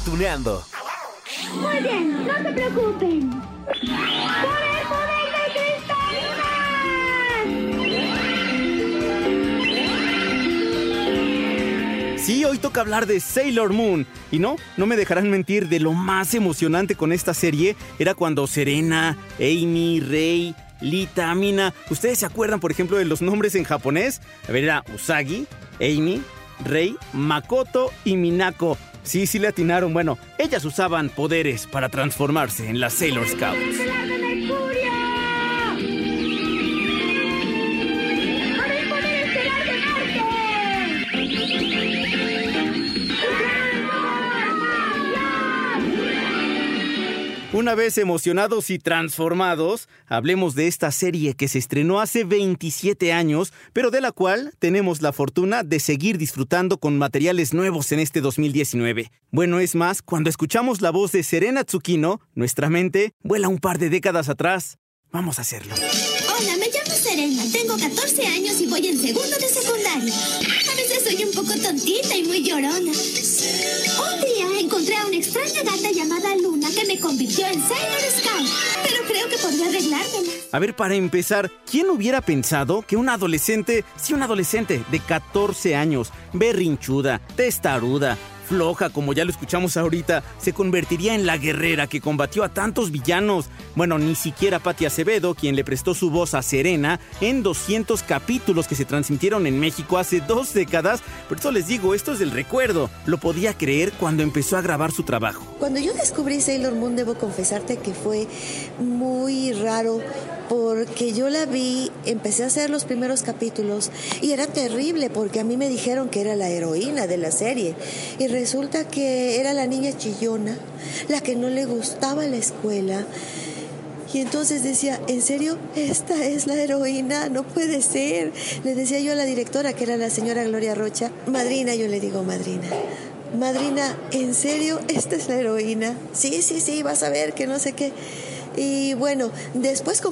cartuneando. Muy bien, no se preocupen. ¡Por el poder de Cristalina! Sí, hoy toca hablar de Sailor Moon. Y no, no me dejarán mentir, de lo más emocionante con esta serie era cuando Serena, Amy, Rey, Lita, Mina. ¿Ustedes se acuerdan, por ejemplo, de los nombres en japonés? A ver, era Usagi, Amy, Rey, Makoto y Minako. Sí, sí le atinaron. Bueno, ellas usaban poderes para transformarse en las Sailor Scouts. Una vez emocionados y transformados, hablemos de esta serie que se estrenó hace 27 años, pero de la cual tenemos la fortuna de seguir disfrutando con materiales nuevos en este 2019. Bueno, es más, cuando escuchamos la voz de Serena Tsukino, nuestra mente vuela un par de décadas atrás. Vamos a hacerlo. Serena, tengo 14 años y voy en segundo de secundaria. A veces soy un poco tontita y muy llorona. Un día encontré a una extraña gata llamada Luna que me convirtió en Sailor Scout, pero creo que podría arreglármela. A ver, para empezar, ¿quién hubiera pensado que una adolescente, sí, una adolescente de 14 años, berrinchuda, testaruda, floja, como ya lo escuchamos ahorita, se convertiría en la guerrera que combatió a tantos villanos. Bueno, ni siquiera Patti Acevedo, quien le prestó su voz a Serena en 200 capítulos que se transmitieron en México hace dos décadas. Por eso les digo, esto es del recuerdo. Lo podía creer cuando empezó a grabar su trabajo. Cuando yo descubrí Sailor Moon, debo confesarte que fue muy raro porque yo la vi, empecé a hacer los primeros capítulos y era terrible porque a mí me dijeron que era la heroína de la serie resulta que era la niña chillona, la que no le gustaba la escuela. Y entonces decía, ¿en serio? ¿Esta es la heroína? No puede ser. Le decía yo a la directora, que era la señora Gloria Rocha, madrina, yo le digo madrina. Madrina, ¿en serio? ¿Esta es la heroína? Sí, sí, sí, vas a ver que no sé qué. Y bueno, después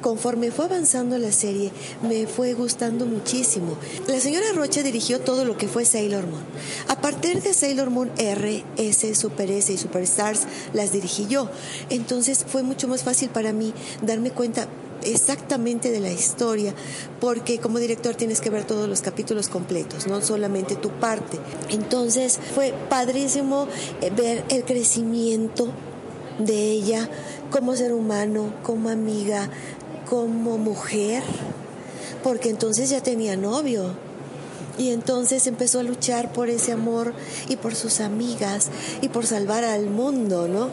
conforme, fue avanzando la serie, me fue gustando muchísimo. La señora Rocha dirigió todo lo que fue Sailor Moon. A partir de Sailor Moon R, S, Super S y Superstars las dirigí yo. Entonces fue mucho más fácil para mí darme cuenta exactamente de la historia, porque como director tienes que ver todos los capítulos completos, no solamente tu parte. Entonces fue padrísimo eh, ver el crecimiento de ella como ser humano, como amiga, como mujer, porque entonces ya tenía novio. Y entonces empezó a luchar por ese amor y por sus amigas y por salvar al mundo, ¿no?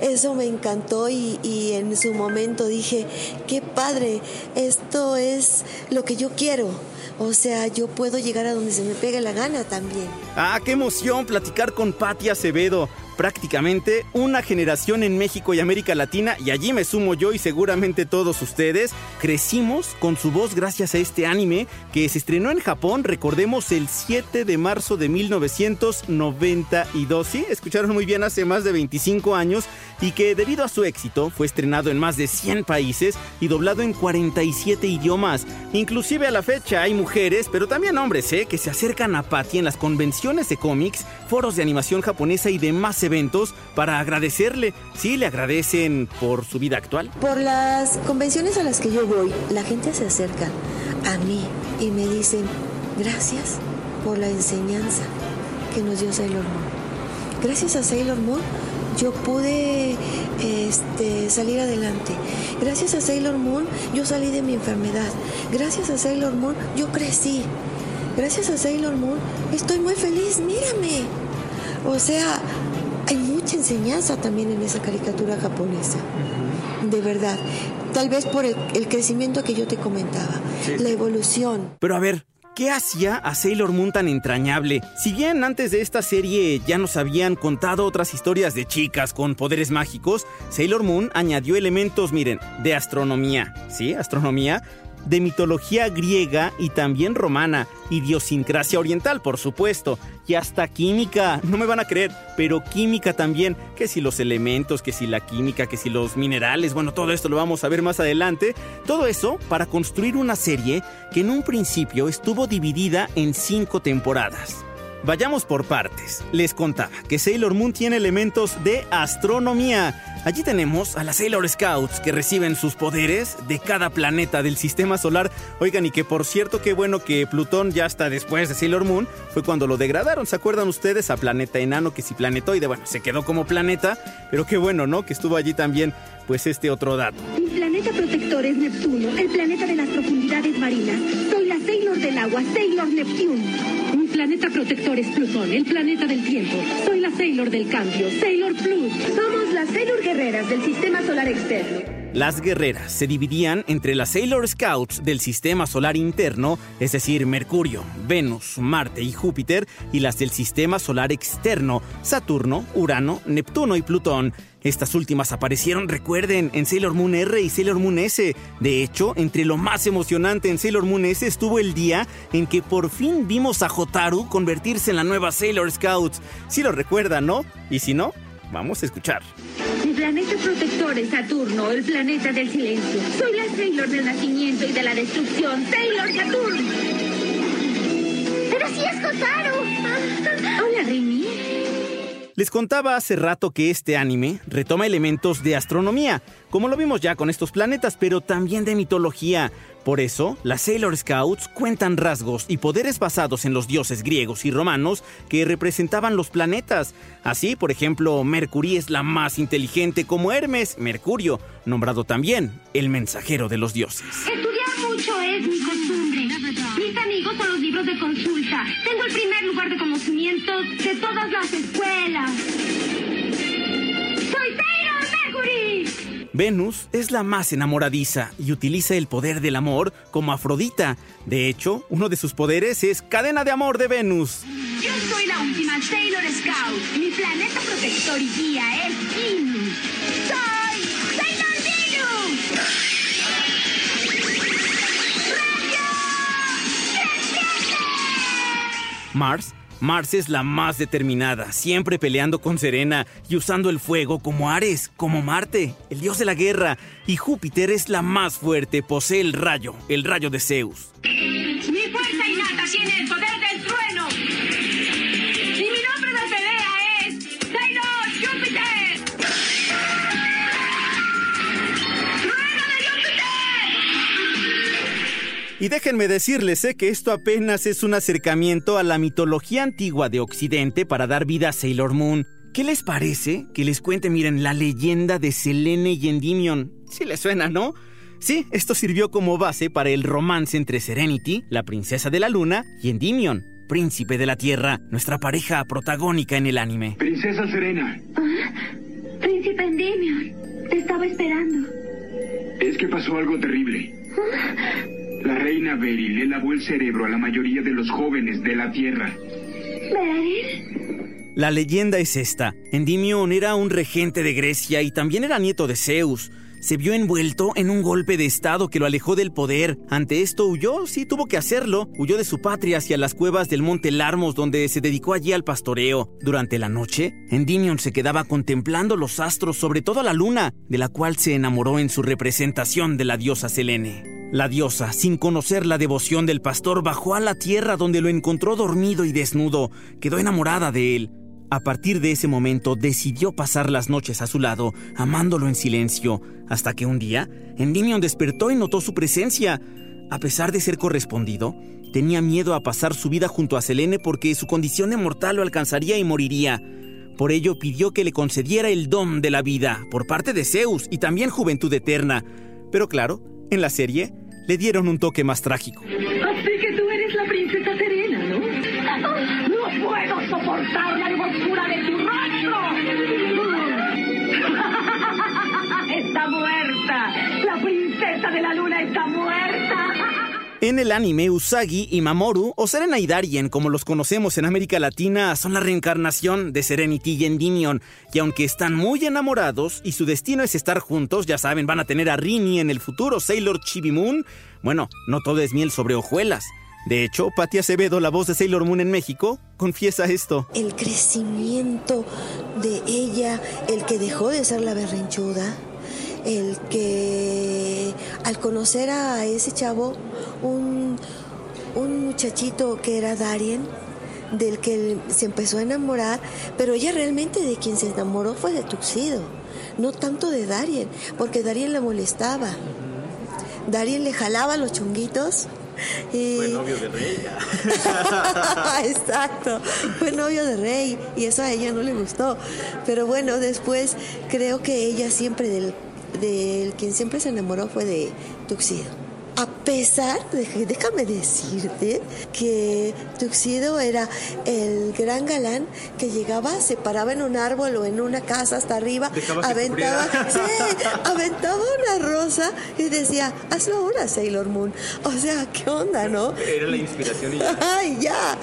Eso me encantó y, y, en su momento dije, qué padre, esto es lo que yo quiero. O sea, yo puedo llegar a donde se me pegue la gana también. Ah, qué emoción platicar con Patti Acevedo prácticamente una generación en México y América Latina, y allí me sumo yo y seguramente todos ustedes, crecimos con su voz gracias a este anime que se estrenó en Japón, recordemos, el 7 de marzo de 1992. Sí, escucharon muy bien, hace más de 25 años, y que debido a su éxito fue estrenado en más de 100 países y doblado en 47 idiomas. Inclusive a la fecha hay mujeres, pero también hombres, ¿eh? que se acercan a Patty en las convenciones de cómics, foros de animación japonesa y demás eventos para agradecerle. Sí, le agradecen por su vida actual. Por las convenciones a las que yo voy, la gente se acerca a mí y me dicen, gracias por la enseñanza que nos dio Sailor Moon. Gracias a Sailor Moon yo pude este, salir adelante. Gracias a Sailor Moon yo salí de mi enfermedad. Gracias a Sailor Moon yo crecí. Gracias a Sailor Moon estoy muy feliz, mírame. O sea, mucha enseñanza también en esa caricatura japonesa. De verdad. Tal vez por el, crecimiento que yo te comentaba. La evolución. Pero a ver, ¿Qué hacía a Sailor Moon tan entrañable? Si bien antes de esta serie ya nos habían contado otras historias de chicas con poderes mágicos, Sailor Moon añadió elementos, miren, de astronomía, ¿sí? Astronomía, de mitología griega y también romana, idiosincrasia oriental, por supuesto, y hasta química, no me van a creer, pero química también, que si los elementos, que si la química, que si los minerales, bueno, todo esto lo vamos a ver más adelante, todo eso para construir una serie que en un principio estuvo dividida en cinco temporadas. Vayamos por partes. Les contaba que Sailor Moon tiene elementos de astronomía. Allí tenemos a las Sailor Scouts que reciben sus poderes de cada planeta del sistema solar. Oigan, y que por cierto, qué bueno que Plutón ya está después de Sailor Moon, fue cuando lo degradaron. ¿Se acuerdan ustedes? A planeta enano, que si planetoide, bueno, se quedó como planeta, pero qué bueno, ¿no? Que estuvo allí también, pues este otro dato. Mi planeta protector es Neptuno, el planeta de las profundidades marinas. Soy la Sailor del agua, Sailor Neptune. Planeta protector es Plutón, el planeta del tiempo. Soy la Sailor del cambio, Sailor Plus. Somos las Sailor guerreras del sistema solar externo. Las guerreras se dividían entre las Sailor Scouts del sistema solar interno, es decir, Mercurio, Venus, Marte y Júpiter, y las del sistema solar externo, Saturno, Urano, Neptuno y Plutón. Estas últimas aparecieron, recuerden, en Sailor Moon R y Sailor Moon S. De hecho, entre lo más emocionante en Sailor Moon S estuvo el día en que por fin vimos a Hotaru convertirse en la nueva Sailor Scouts. Si lo recuerdan, ¿no? Y si no, vamos a escuchar. Mi planeta protector es Saturno, el planeta del silencio. Soy la Sailor del nacimiento y de la destrucción, Sailor Saturn. Pero sí es Hotaru. Hola, Remy. Les contaba hace rato que este anime retoma elementos de astronomía, como lo vimos ya con estos planetas, pero también de mitología. Por eso, las Sailor Scouts cuentan rasgos y poderes basados en los dioses griegos y romanos que representaban los planetas. Así, por ejemplo, Mercury es la más inteligente como Hermes, Mercurio, nombrado también el mensajero de los dioses. Estudiar mucho es mi costumbre. Mis amigos son los libros de consulta. Tengo el primer lugar de conocimientos de todas las escuelas. Venus es la más enamoradiza y utiliza el poder del amor como Afrodita. De hecho, uno de sus poderes es cadena de amor de Venus. Yo soy la última Sailor Scout. Mi planeta protector y guía es Inu. ¡Soy Sailor Venus! Mars. Mars es la más determinada, siempre peleando con Serena y usando el fuego como Ares, como Marte, el dios de la guerra. Y Júpiter es la más fuerte, posee el rayo, el rayo de Zeus. Mi fuerza innata tiene el poder del trueno. Y déjenme decirles eh, que esto apenas es un acercamiento a la mitología antigua de Occidente para dar vida a Sailor Moon. ¿Qué les parece que les cuente, miren, la leyenda de Selene y Endymion? Sí les suena, ¿no? Sí, esto sirvió como base para el romance entre Serenity, la princesa de la luna, y Endymion, príncipe de la tierra, nuestra pareja protagónica en el anime. Princesa Serena, Príncipe Endymion, te estaba esperando. es que pasó algo terrible. La reina Beryl le lavó el cerebro a la mayoría de los jóvenes de la Tierra. ¿Beryl? La leyenda es esta. Endymion era un regente de Grecia y también era nieto de Zeus. Se vio envuelto en un golpe de estado que lo alejó del poder. Ante esto huyó, sí tuvo que hacerlo. Huyó de su patria hacia las cuevas del monte Larmos donde se dedicó allí al pastoreo. Durante la noche, Endymion se quedaba contemplando los astros, sobre todo la luna, de la cual se enamoró en su representación de la diosa Selene. La diosa, sin conocer la devoción del pastor, bajó a la tierra donde lo encontró dormido y desnudo. Quedó enamorada de él. A partir de ese momento decidió pasar las noches a su lado, amándolo en silencio, hasta que un día Endymion despertó y notó su presencia. A pesar de ser correspondido, tenía miedo a pasar su vida junto a Selene porque su condición de mortal lo alcanzaría y moriría. Por ello pidió que le concediera el don de la vida por parte de Zeus y también juventud eterna. Pero claro, en la serie le dieron un toque más trágico. Así que tú eres la princesa Serena, ¿no? ¡No puedo soportar la hermosura de tu rostro! ¡Está muerta! ¡La princesa de la luna está muerta! En el anime, Usagi y Mamoru, o Serena y Darien, como los conocemos en América Latina, son la reencarnación de Serenity y Endymion. Y aunque están muy enamorados y su destino es estar juntos, ya saben, van a tener a Rini en el futuro Sailor Chibi Moon. Bueno, no todo es miel sobre hojuelas. De hecho, Patti Acevedo, la voz de Sailor Moon en México, confiesa esto. El crecimiento de ella, el que dejó de ser la berrinchuda, el que al conocer a ese chavo, un, un muchachito que era Darien, del que se empezó a enamorar, pero ella realmente de quien se enamoró fue de Tuxedo, no tanto de Darien, porque Darien la molestaba. Darien le jalaba los chunguitos. Y... Fue novio de Rey. Exacto, fue novio de Rey y eso a ella no le gustó. Pero bueno, después creo que ella siempre del, del quien siempre se enamoró fue de Tuxedo. A pesar de que, déjame decirte, que Tuxedo era el gran galán que llegaba, se paraba en un árbol o en una casa hasta arriba, aventaba, aventaba una rosa y decía, hazlo ahora, Sailor Moon. O sea, ¿qué onda, no? Era la inspiración y ya. ¡Ay, ya!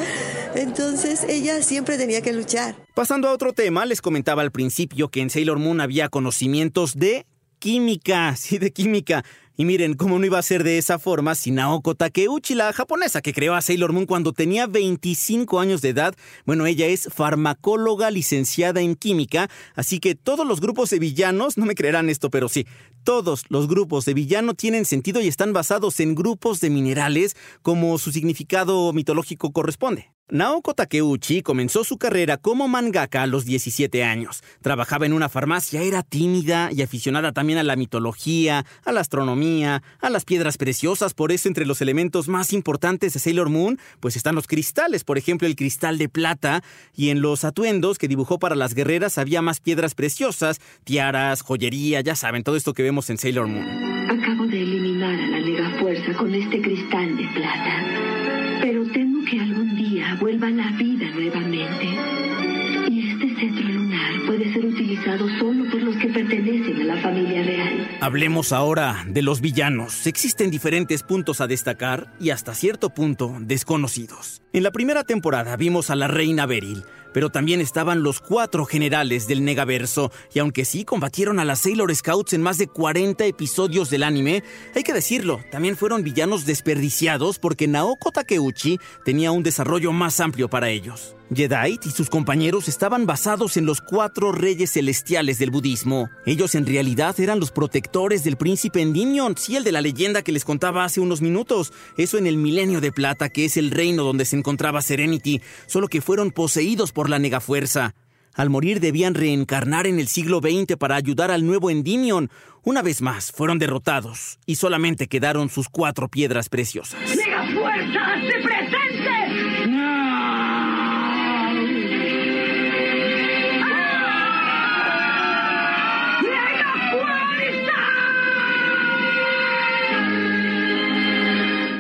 Entonces ella siempre tenía que luchar. Pasando a otro tema, les comentaba al principio que en Sailor Moon había conocimientos de química, sí, de química. Y miren, cómo no iba a ser de esa forma si Naoko Takeuchi, la japonesa que creó a Sailor Moon cuando tenía 25 años de edad, bueno, ella es farmacóloga licenciada en química, así que todos los grupos de villanos, no me creerán esto, pero sí, todos los grupos de villano tienen sentido y están basados en grupos de minerales como su significado mitológico corresponde. Naoko Takeuchi comenzó su carrera como mangaka a los 17 años. Trabajaba en una farmacia, era tímida y aficionada también a la mitología, a la astronomía, a las piedras preciosas. Por eso entre los elementos más importantes de Sailor Moon, pues están los cristales, por ejemplo el cristal de plata, y en los atuendos que dibujó para las guerreras había más piedras preciosas, tiaras, joyería, ya saben, todo esto que vemos en Sailor Moon. Acabo de eliminar a la Nega Fuerza con este cristal de plata, pero día vuelva la vida nuevamente. Este cetro lunar puede ser utilizado solo por los que pertenecen a la familia real. Hablemos ahora de los villanos. Existen diferentes puntos a destacar y hasta cierto punto desconocidos. En la primera temporada vimos a la reina Beryl, pero también estaban los cuatro generales del Negaverso, y aunque sí combatieron a las Sailor Scouts en más de 40 episodios del anime, hay que decirlo, también fueron villanos desperdiciados porque Naoko Takeuchi tenía un desarrollo más amplio para ellos. Jedi y sus compañeros estaban basados en los cuatro reyes celestiales del budismo. Ellos en realidad eran los protectores del príncipe Endymion, sí, el de la leyenda que les contaba hace unos minutos. Eso en el milenio de plata, que es el reino donde se encontraba Serenity, solo que fueron poseídos por la negafuerza. Al morir debían reencarnar en el siglo XX para ayudar al nuevo Endymion. Una vez más, fueron derrotados y solamente quedaron sus cuatro piedras preciosas. ¡Negafuerza, se presente!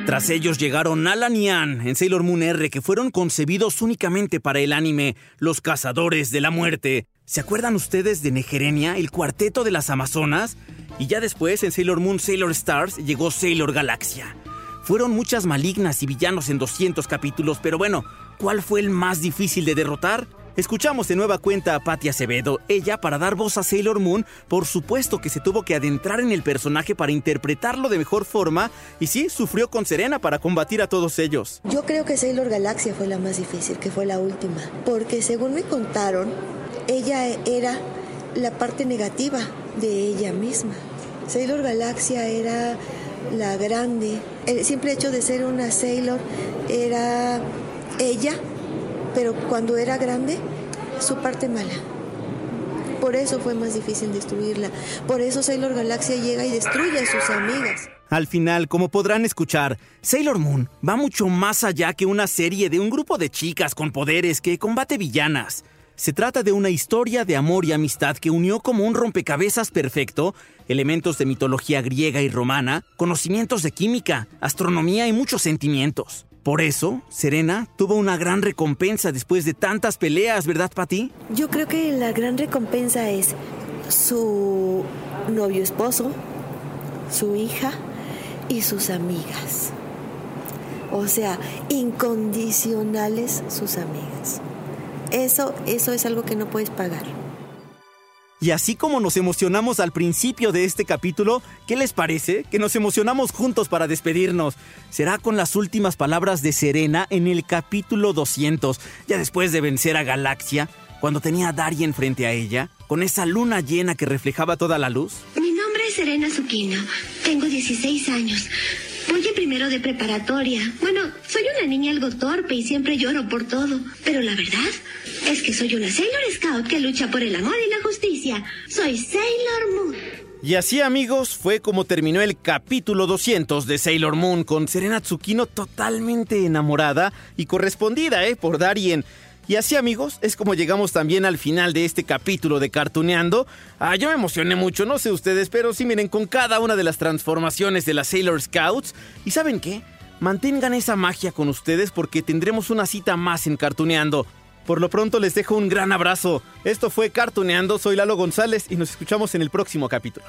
Tras ellos llegaron Alan y Ann en Sailor Moon R, que fueron concebidos únicamente para el anime Los Cazadores de la Muerte. ¿Se acuerdan ustedes de Negerenia, el cuarteto de las Amazonas? Y ya después en Sailor Moon Sailor Stars llegó Sailor Galaxia. Fueron muchas malignas y villanos en 200 capítulos, pero bueno, ¿cuál fue el más difícil de derrotar? Escuchamos de nueva cuenta a Patty Acevedo. Ella, para dar voz a Sailor Moon, por supuesto que se tuvo que adentrar en el personaje para interpretarlo de mejor forma y sí, sufrió con Serena para combatir a todos ellos. Yo creo que Sailor Galaxia fue la más difícil, que fue la última, porque según me contaron, ella era la parte negativa de ella misma. Sailor Galaxia era la grande. El simple hecho de ser una Sailor era ella pero cuando era grande, su parte mala. Por eso fue más difícil destruirla. Por eso Sailor Galaxia llega y destruye a sus amigas. Al final, como podrán escuchar, Sailor Moon va mucho más allá que una serie de un grupo de chicas con poderes que combate villanas. Se trata de una historia de amor y amistad que unió como un rompecabezas perfecto elementos de mitología griega y romana, conocimientos de química, astronomía y muchos sentimientos. Por eso, Serena tuvo una gran recompensa después de tantas peleas, ¿verdad, Patti? Yo creo que la gran recompensa es su novio esposo, su hija y sus amigas. O sea, incondicionales sus amigas. Eso, eso es algo que no puedes pagar. Y así como nos emocionamos al principio de este capítulo, ¿qué les parece? Que nos emocionamos juntos para despedirnos. Será con las últimas palabras de Serena en el capítulo 200, ya después de vencer a Galaxia, cuando tenía a Darien frente a ella, con esa luna llena que reflejaba toda la luz. Mi nombre es Serena Zucchino. Tengo 16 años. Voy en primero de preparatoria. Bueno, soy una niña algo torpe y siempre lloro por todo. Pero la verdad es que soy una Sailor Scout que lucha por el amor y la justicia. Soy Sailor Moon. Y así amigos fue como terminó el capítulo 200 de Sailor Moon con Serena Tsukino totalmente enamorada y correspondida ¿eh? por Darien. Y así amigos, es como llegamos también al final de este capítulo de Cartuneando. Ah, yo me emocioné mucho, no sé ustedes, pero sí miren con cada una de las transformaciones de las Sailor Scouts. ¿Y saben qué? Mantengan esa magia con ustedes porque tendremos una cita más en Cartuneando. Por lo pronto les dejo un gran abrazo. Esto fue Cartuneando, soy Lalo González y nos escuchamos en el próximo capítulo.